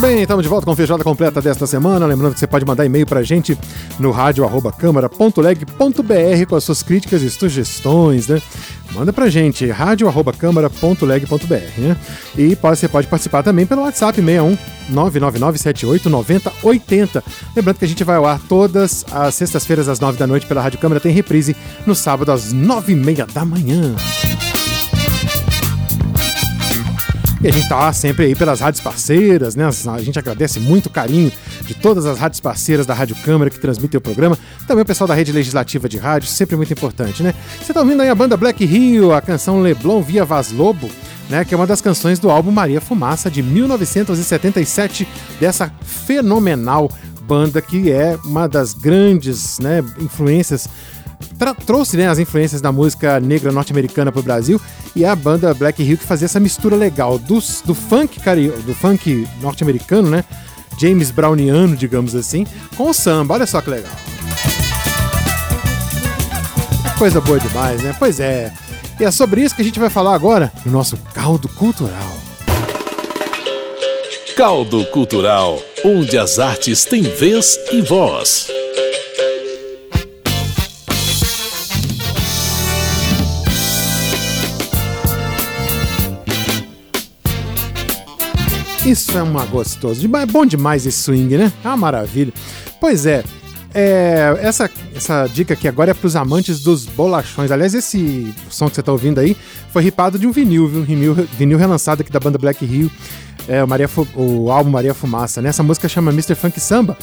Muito bem, estamos de volta com a feijoada completa desta semana. Lembrando que você pode mandar e-mail pra gente no rádio.câmara.leg.br com as suas críticas e sugestões, né? Manda pra gente, rádio.câmara.leg.br, né? E você pode participar também pelo WhatsApp 61 999789080. Lembrando que a gente vai ao ar todas as sextas-feiras às nove da noite pela Rádio Câmara, tem reprise no sábado às nove e meia da manhã. E a gente tá sempre aí pelas rádios parceiras, né? A gente agradece muito o carinho de todas as rádios parceiras da Rádio Câmara que transmitem o programa. Também o pessoal da Rede Legislativa de Rádio, sempre muito importante, né? Você tá ouvindo aí a banda Black Rio, a canção Leblon via Vaz Lobo, né? Que é uma das canções do álbum Maria Fumaça de 1977, dessa fenomenal banda que é uma das grandes né, influências trouxe né, as influências da música negra norte-americana para o Brasil e a banda Black Hill que fazia essa mistura legal do, do funk do funk norte-americano, né? James Browniano, digamos assim, com o samba. Olha só que legal. Coisa boa demais, né? Pois é. E é sobre isso que a gente vai falar agora no nosso Caldo Cultural. Caldo Cultural, onde as artes têm vez e voz. Isso é uma gostoso. É bom demais esse swing, né? É uma maravilha. Pois é, é, essa, essa dica aqui agora é para os amantes dos bolachões. Aliás, esse som que você está ouvindo aí foi ripado de um vinil, viu? Vinil, vinil relançado aqui da banda Black Hill. É, o, Maria, o álbum Maria Fumaça, né? Essa música chama Mr. Funk Samba.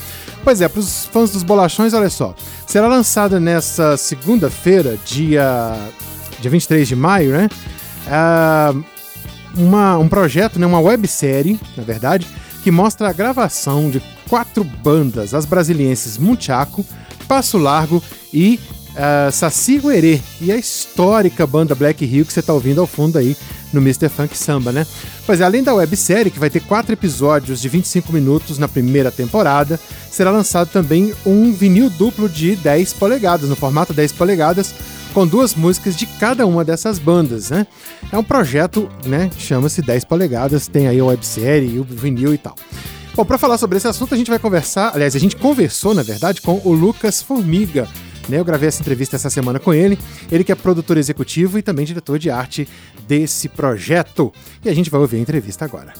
Pois é, para os fãs dos bolachões, olha só. Será lançada nessa segunda-feira, dia, dia 23 de maio, né? Uh, uma, um projeto, né, uma websérie, na verdade, que mostra a gravação de quatro bandas, as brasilienses Munchaco, Passo Largo e uh, Saci Guerê, e a histórica banda Black Hill que você está ouvindo ao fundo aí no Mr. Funk Samba, né? Pois é, além da websérie, que vai ter quatro episódios de 25 minutos na primeira temporada, será lançado também um vinil duplo de 10 polegadas, no formato 10 polegadas, com duas músicas de cada uma dessas bandas, né? É um projeto, né, chama-se 10 polegadas, tem aí a websérie, o vinil e tal. Bom, para falar sobre esse assunto, a gente vai conversar, aliás, a gente conversou, na verdade, com o Lucas Formiga, né? Eu gravei essa entrevista essa semana com ele, ele que é produtor executivo e também diretor de arte desse projeto. E a gente vai ouvir a entrevista agora.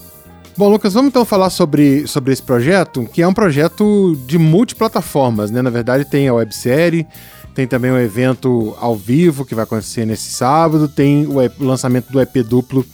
Bom, Lucas, vamos então falar sobre, sobre esse projeto, que é um projeto de multiplataformas, né? Na verdade, tem a websérie, tem também um evento ao vivo que vai acontecer nesse sábado. Tem o, EP, o lançamento do EP duplo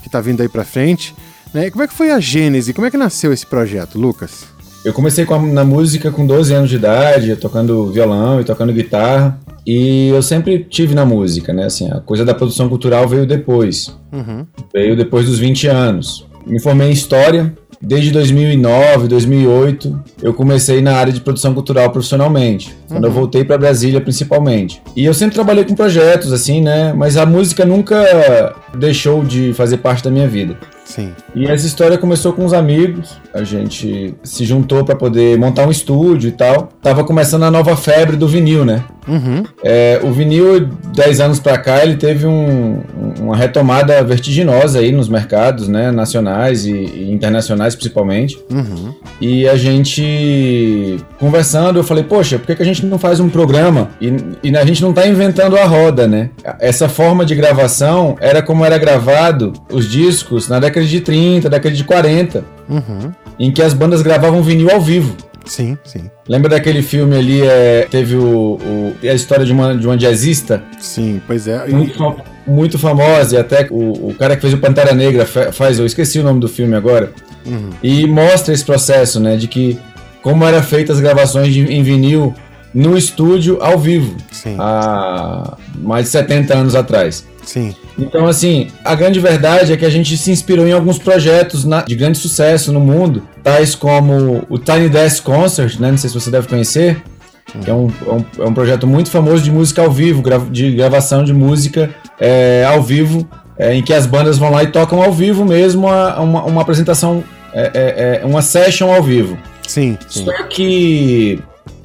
que está vindo aí para frente. Né? Como é que foi a gênese? Como é que nasceu esse projeto, Lucas? Eu comecei a, na música com 12 anos de idade, tocando violão e tocando guitarra. E eu sempre tive na música, né? Assim, a coisa da produção cultural veio depois. Uhum. Veio depois dos 20 anos. Me formei em História, Desde 2009, 2008, eu comecei na área de produção cultural profissionalmente. Quando uhum. eu voltei para Brasília, principalmente. E eu sempre trabalhei com projetos, assim, né? Mas a música nunca deixou de fazer parte da minha vida. Sim. E essa história começou com uns amigos. A gente se juntou para poder montar um estúdio e tal. Tava começando a nova febre do vinil, né? Uhum. É, o vinil, 10 anos para cá, ele teve um, uma retomada vertiginosa aí nos mercados, né? Nacionais e, e internacionais, principalmente. Uhum. E a gente, conversando, eu falei, poxa, por que, que a gente não faz um programa? E, e a gente não tá inventando a roda, né? Essa forma de gravação era como era gravado os discos na década de 30, década de 40, uhum. em que as bandas gravavam vinil ao vivo. Sim, sim. Lembra daquele filme ali, é, teve o, o, a história de uma, de uma jazzista? Sim, pois é. Muito, muito famosa, e até o, o cara que fez o Pantera Negra faz, eu esqueci o nome do filme agora, uhum. e mostra esse processo, né, de que como era feita as gravações de, em vinil no estúdio ao vivo, Sim. há mais de 70 anos atrás. Sim. Então, assim, a grande verdade é que a gente se inspirou em alguns projetos na, de grande sucesso no mundo, tais como o Tiny Desk Concert, né? Não sei se você deve conhecer, que é um, é um, é um projeto muito famoso de música ao vivo, de gravação de música é, ao vivo, é, em que as bandas vão lá e tocam ao vivo mesmo a, uma, uma apresentação é, é, é uma session ao vivo. Sim, sim. Só que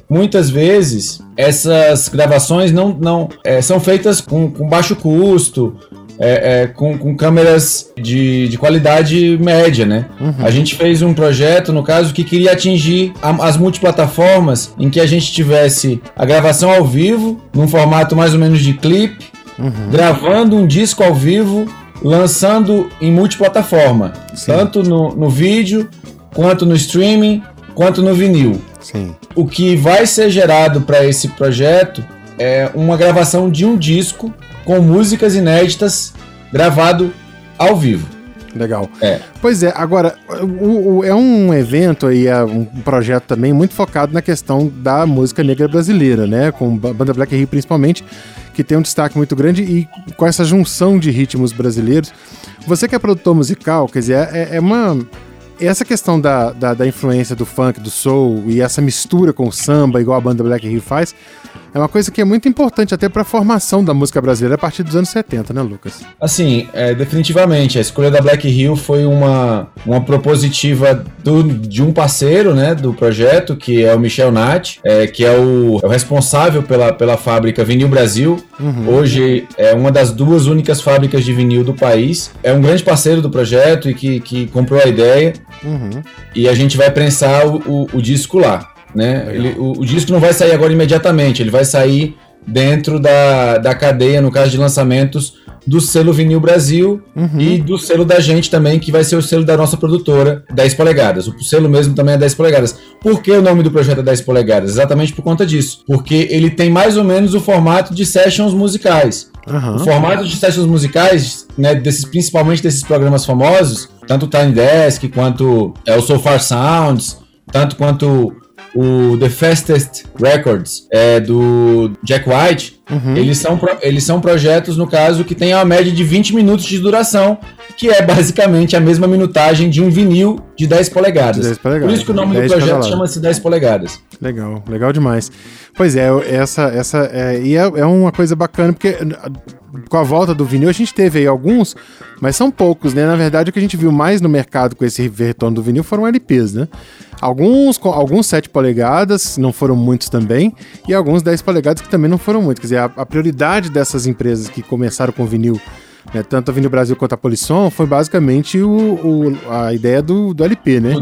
muitas vezes essas gravações não, não é, são feitas com, com baixo custo, é, é, com, com, câmeras de, de, qualidade média, né? Uhum. A gente fez um projeto, no caso, que queria atingir a, as multiplataformas em que a gente tivesse a gravação ao vivo, num formato mais ou menos de clipe, uhum. gravando um disco ao vivo, lançando em multiplataforma, Sim. tanto no, no vídeo, quanto no streaming, quanto no vinil. Sim. O que vai ser gerado para esse projeto é uma gravação de um disco com músicas inéditas gravado ao vivo. Legal. É. Pois é, agora, o, o, é um evento aí, é um projeto também muito focado na questão da música negra brasileira, né? Com a banda Black Rio principalmente, que tem um destaque muito grande e com essa junção de ritmos brasileiros. Você que é produtor musical, quer dizer, é, é uma essa questão da, da, da, influência do funk, do soul e essa mistura com o samba, igual a banda Black Hill faz, é uma coisa que é muito importante até para a formação da música brasileira a partir dos anos 70, né, Lucas? Assim, é, definitivamente. A escolha da Black Hill foi uma, uma propositiva do, de um parceiro né, do projeto, que é o Michel Nat, é, que é o, é o, responsável pela, pela fábrica Vinil Brasil. Uhum. Hoje é uma das duas únicas fábricas de vinil do país. É um grande parceiro do projeto e que, que comprou a ideia. Uhum. E a gente vai prensar o, o, o disco lá. Né? Ele, o, o, disco não vai sair agora imediatamente, ele vai sair dentro da, da cadeia, no caso de lançamentos, do selo Vinil Brasil uhum. e do selo da gente também, que vai ser o selo da nossa produtora, 10 polegadas. O selo mesmo também é 10 polegadas. Por que o nome do projeto é 10 polegadas? Exatamente por conta disso. Porque ele tem mais ou menos o formato de sessions musicais. Uhum. O formato de sessions musicais, né, desses, principalmente desses programas famosos, tanto o Tiny Desk quanto é, o So Far Sounds, tanto quanto o The Fastest Records é, do Jack White, uhum. eles, são, eles são projetos, no caso, que tem uma média de 20 minutos de duração, que é basicamente a mesma minutagem de um vinil de 10 polegadas. 10 polegadas. Por isso que o nome do projeto chama-se 10 polegadas. Legal, legal demais. Pois é, essa, essa é, e é, é uma coisa bacana, porque com a volta do vinil, a gente teve aí alguns, mas são poucos, né? Na verdade, o que a gente viu mais no mercado com esse retorno do vinil foram LPs, né? Alguns, alguns 7 polegadas, não foram muitos também, e alguns 10 polegadas que também não foram muitos. Quer dizer, a, a prioridade dessas empresas que começaram com vinil, né, tanto a Vinil Brasil quanto a Polisson, foi basicamente o, o a ideia do, do LP, né?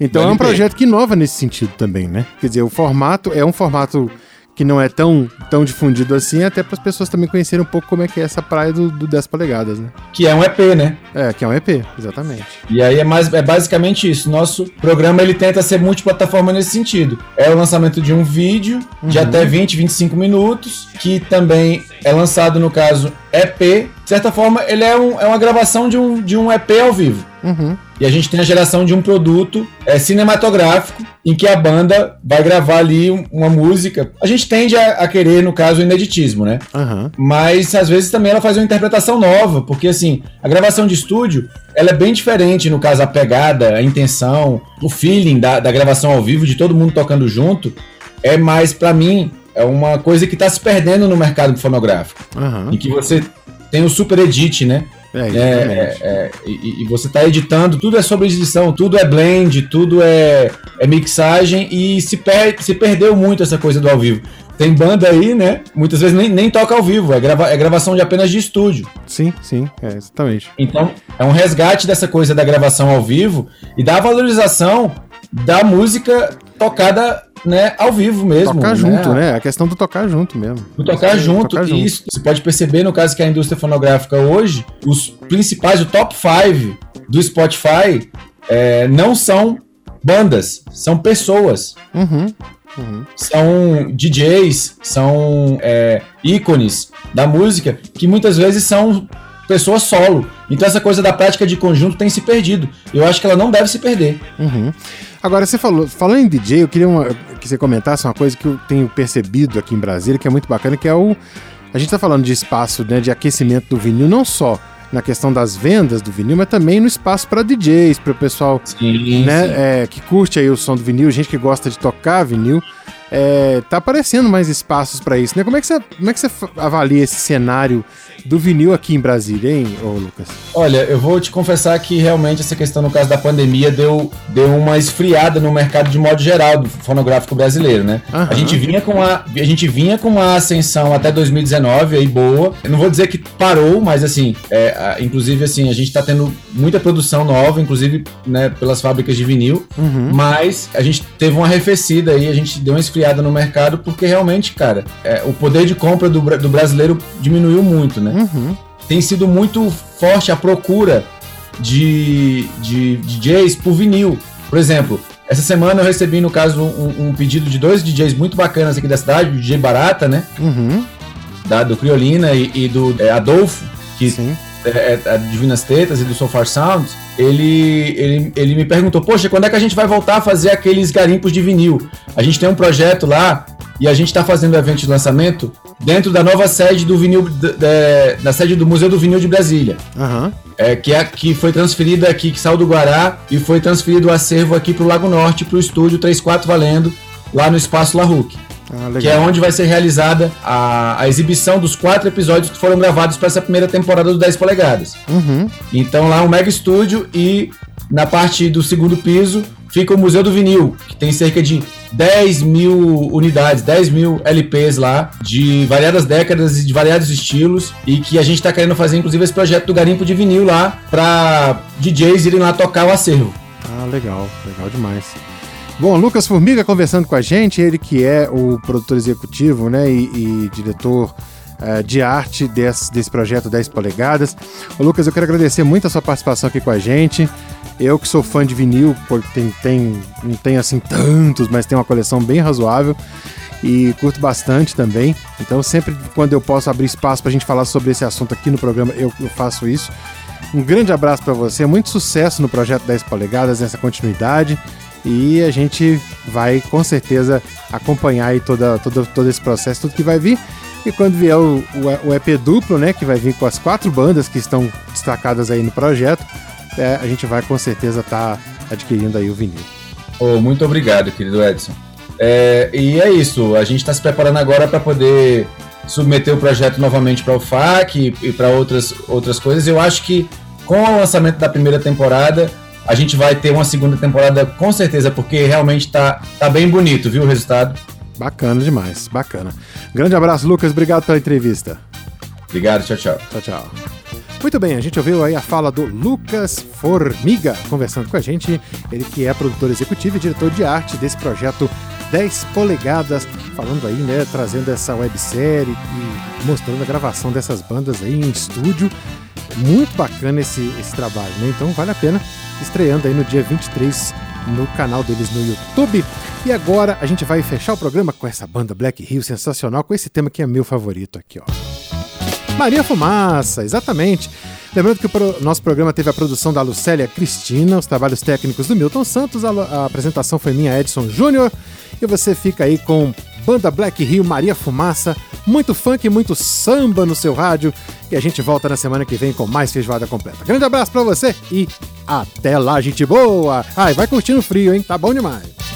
Então é um projeto que inova nesse sentido também, né? Quer dizer, o formato é um formato que não é tão, tão difundido assim, até para as pessoas também conhecerem um pouco como é que é essa praia do, do 10 polegadas, né? Que é um EP, né? É, que é um EP, exatamente. E aí é, mais, é basicamente isso. Nosso programa ele tenta ser multiplataforma nesse sentido. É o lançamento de um vídeo uhum. de até 20, 25 minutos, que também é lançado, no caso, EP. De certa forma, ele é, um, é uma gravação de um, de um EP ao vivo. Uhum. E a gente tem a geração de um produto é, cinematográfico em que a banda vai gravar ali uma música. A gente tende a, a querer, no caso, o ineditismo, né? Uhum. Mas às vezes também ela faz uma interpretação nova, porque assim, a gravação de estúdio ela é bem diferente, no caso, a pegada, a intenção, o feeling da, da gravação ao vivo, de todo mundo tocando junto, é mais, para mim, é uma coisa que tá se perdendo no mercado fonográfico. Uhum. Em que você tem o super edit, né? É, é, é, é, e, e, você está editando, tudo é sobre edição, tudo é blend, tudo é, é mixagem e se, per, se perdeu muito essa coisa do ao vivo. Tem banda aí, né? Muitas vezes nem, nem toca ao vivo, é, grava, é gravação de apenas de estúdio. Sim, sim, é, exatamente. Então, é um resgate dessa coisa da gravação ao vivo e da valorização da música tocada né, ao vivo mesmo. Tocar né? junto, né? A questão do tocar junto mesmo. Do tocar junto. Tocar junto. Isso, você pode perceber no caso que a indústria fonográfica hoje, os principais, o top 5 do Spotify é, não são bandas, são pessoas. Uhum. Uhum. São DJs, são é, ícones da música que muitas vezes são pessoas solo. Então essa coisa da prática de conjunto tem se perdido. Eu acho que ela não deve se perder. Uhum. Agora, você falou, falando em DJ, eu queria uma, que você comentasse uma coisa que eu tenho percebido aqui em Brasília, que é muito bacana, que é o. A gente está falando de espaço né, de aquecimento do vinil, não só na questão das vendas do vinil, mas também no espaço para DJs, para o pessoal sim, né, sim. É, que curte aí o som do vinil, gente que gosta de tocar vinil. É, tá aparecendo mais espaços para isso, né? Como é, que você, como é que você avalia esse cenário do vinil aqui em Brasília, hein, ô Lucas? Olha, eu vou te confessar que realmente essa questão, no caso da pandemia, deu, deu uma esfriada no mercado de modo geral do fonográfico brasileiro, né? A, gente vinha com a, a gente vinha com uma ascensão até 2019 aí boa. Eu não vou dizer que parou, mas assim, é, a, inclusive assim, a gente tá tendo muita produção nova, inclusive né, pelas fábricas de vinil, uhum. mas a gente teve uma arrefecida aí, a gente deu uma esfriada no mercado porque realmente, cara, é, o poder de compra do, do brasileiro diminuiu muito, né? Uhum. Tem sido muito forte a procura de, de DJs por vinil. Por exemplo, essa semana eu recebi, no caso, um, um, pedido de dois DJs muito bacanas aqui da cidade, o DJ Barata, né? Uhum. Da, do Criolina e, e do é, Adolfo, que Sim. É, é, Divinas Tetas e do So Far Sounds. Ele, ele, ele me perguntou, poxa, quando é que a gente vai voltar a fazer aqueles garimpos de vinil? A gente tem um projeto lá e a gente está fazendo evento de lançamento dentro da nova sede do vinil, da sede do Museu do Vinil de Brasília. Uhum. É, que, é, que foi transferida aqui, que saiu do Guará e foi transferido o acervo aqui para o Lago Norte, para o estúdio 34 Valendo, lá no Espaço La Ruque. Ah, que é onde vai ser realizada a, a exibição dos quatro episódios que foram gravados para essa primeira temporada do 10 polegadas. Uhum. Então lá é um mega estúdio e na parte do segundo piso fica o Museu do Vinil, que tem cerca de 10 mil unidades, 10 mil LPs lá, de variadas décadas e de variados estilos, e que a gente está querendo fazer, inclusive, esse projeto do Garimpo de Vinil lá, para DJs irem lá tocar o acervo. Ah, legal, legal demais. Bom, Lucas Formiga conversando com a gente, ele que é o produtor executivo né, e, e diretor uh, de arte desse, desse projeto 10 polegadas. Ô, Lucas, eu quero agradecer muito a sua participação aqui com a gente. Eu que sou fã de vinil, tem, tem, não tem assim tantos, mas tem uma coleção bem razoável e curto bastante também. Então, sempre quando eu posso abrir espaço para a gente falar sobre esse assunto aqui no programa, eu, eu faço isso. Um grande abraço para você, muito sucesso no projeto 10 polegadas, nessa continuidade. E a gente vai com certeza acompanhar aí toda, toda, todo esse processo, tudo que vai vir. E quando vier o, o, o EP duplo, né, que vai vir com as quatro bandas que estão destacadas aí no projeto, é, a gente vai com certeza estar tá adquirindo aí o vinil. Oh, muito obrigado, querido Edson. É, e é isso, a gente está se preparando agora para poder submeter o projeto novamente para o FAC e, e para outras, outras coisas. Eu acho que com o lançamento da primeira temporada, a gente vai ter uma segunda temporada com certeza, porque realmente está tá bem bonito, viu, o resultado. Bacana demais, bacana. Grande abraço, Lucas, obrigado pela entrevista. Obrigado, tchau, tchau. Tchau, tchau. Muito bem, a gente ouviu aí a fala do Lucas Formiga conversando com a gente, ele que é produtor executivo e diretor de arte desse projeto 10 polegadas, falando aí, né, trazendo essa websérie e mostrando a gravação dessas bandas aí em estúdio. Muito bacana esse, esse trabalho, né? Então vale a pena estreando aí no dia 23 no canal deles no YouTube. E agora a gente vai fechar o programa com essa banda Black Hill sensacional, com esse tema que é meu favorito aqui, ó. Maria Fumaça, exatamente. Lembrando que o nosso programa teve a produção da Lucélia Cristina, os trabalhos técnicos do Milton Santos, a, a apresentação foi minha, Edson Júnior, e você fica aí com Banda Black Rio, Maria Fumaça, muito funk, muito samba no seu rádio, e a gente volta na semana que vem com mais feijoada completa. Grande abraço para você e até lá, gente boa! Ai, vai curtindo frio, hein? Tá bom demais.